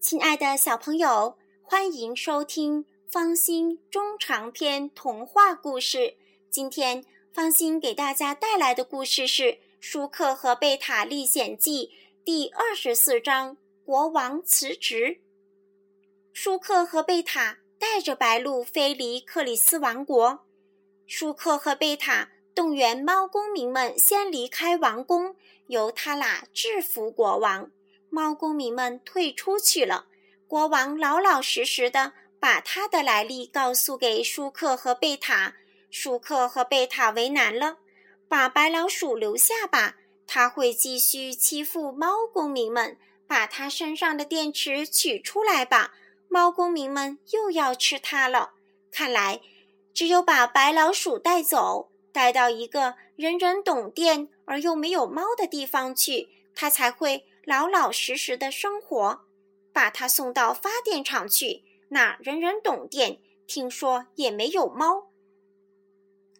亲爱的小朋友，欢迎收听方心中长篇童话故事。今天方心给大家带来的故事是《舒克和贝塔历险记》第二十四章：国王辞职。舒克和贝塔带着白鹭飞离克里斯王国。舒克和贝塔动员猫公民们先离开王宫，由他俩制服国王。猫公民们退出去了。国王老老实实的把他的来历告诉给舒克和贝塔。舒克和贝塔为难了：把白老鼠留下吧，他会继续欺负猫公民们；把他身上的电池取出来吧，猫公民们又要吃它了。看来，只有把白老鼠带走，带到一个人人懂电而又没有猫的地方去，它才会。老老实实的生活，把他送到发电厂去，那人人懂电。听说也没有猫。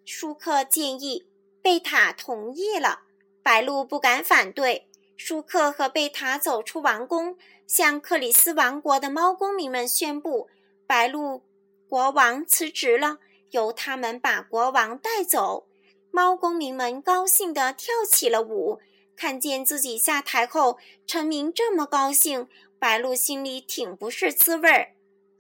舒克建议，贝塔同意了。白鹭不敢反对。舒克和贝塔走出王宫，向克里斯王国的猫公民们宣布：白鹭国王辞职了，由他们把国王带走。猫公民们高兴地跳起了舞。看见自己下台后，陈明这么高兴，白鹭心里挺不是滋味儿。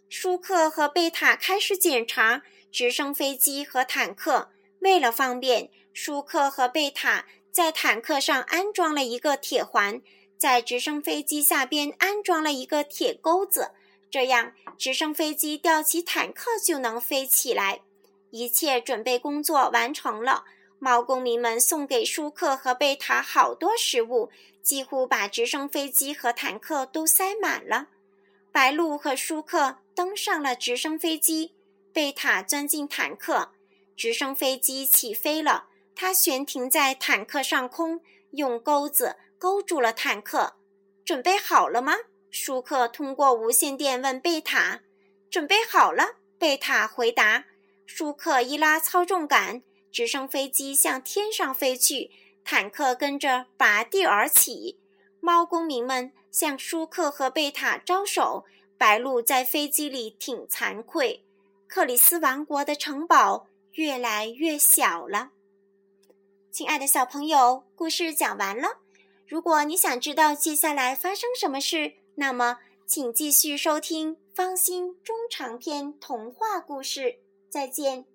舒克和贝塔开始检查直升飞机和坦克。为了方便，舒克和贝塔在坦克上安装了一个铁环，在直升飞机下边安装了一个铁钩子，这样直升飞机吊起坦克就能飞起来。一切准备工作完成了。猫公民们送给舒克和贝塔好多食物，几乎把直升飞机和坦克都塞满了。白鹭和舒克登上了直升飞机，贝塔钻进坦克，直升飞机起飞了。它悬停在坦克上空，用钩子勾住了坦克。准备好了吗？舒克通过无线电问贝塔。准备好了，贝塔回答。舒克一拉操纵杆。直升飞机向天上飞去，坦克跟着拔地而起。猫公民们向舒克和贝塔招手。白鹭在飞机里挺惭愧。克里斯王国的城堡越来越小了。亲爱的小朋友，故事讲完了。如果你想知道接下来发生什么事，那么请继续收听方心中长篇童话故事。再见。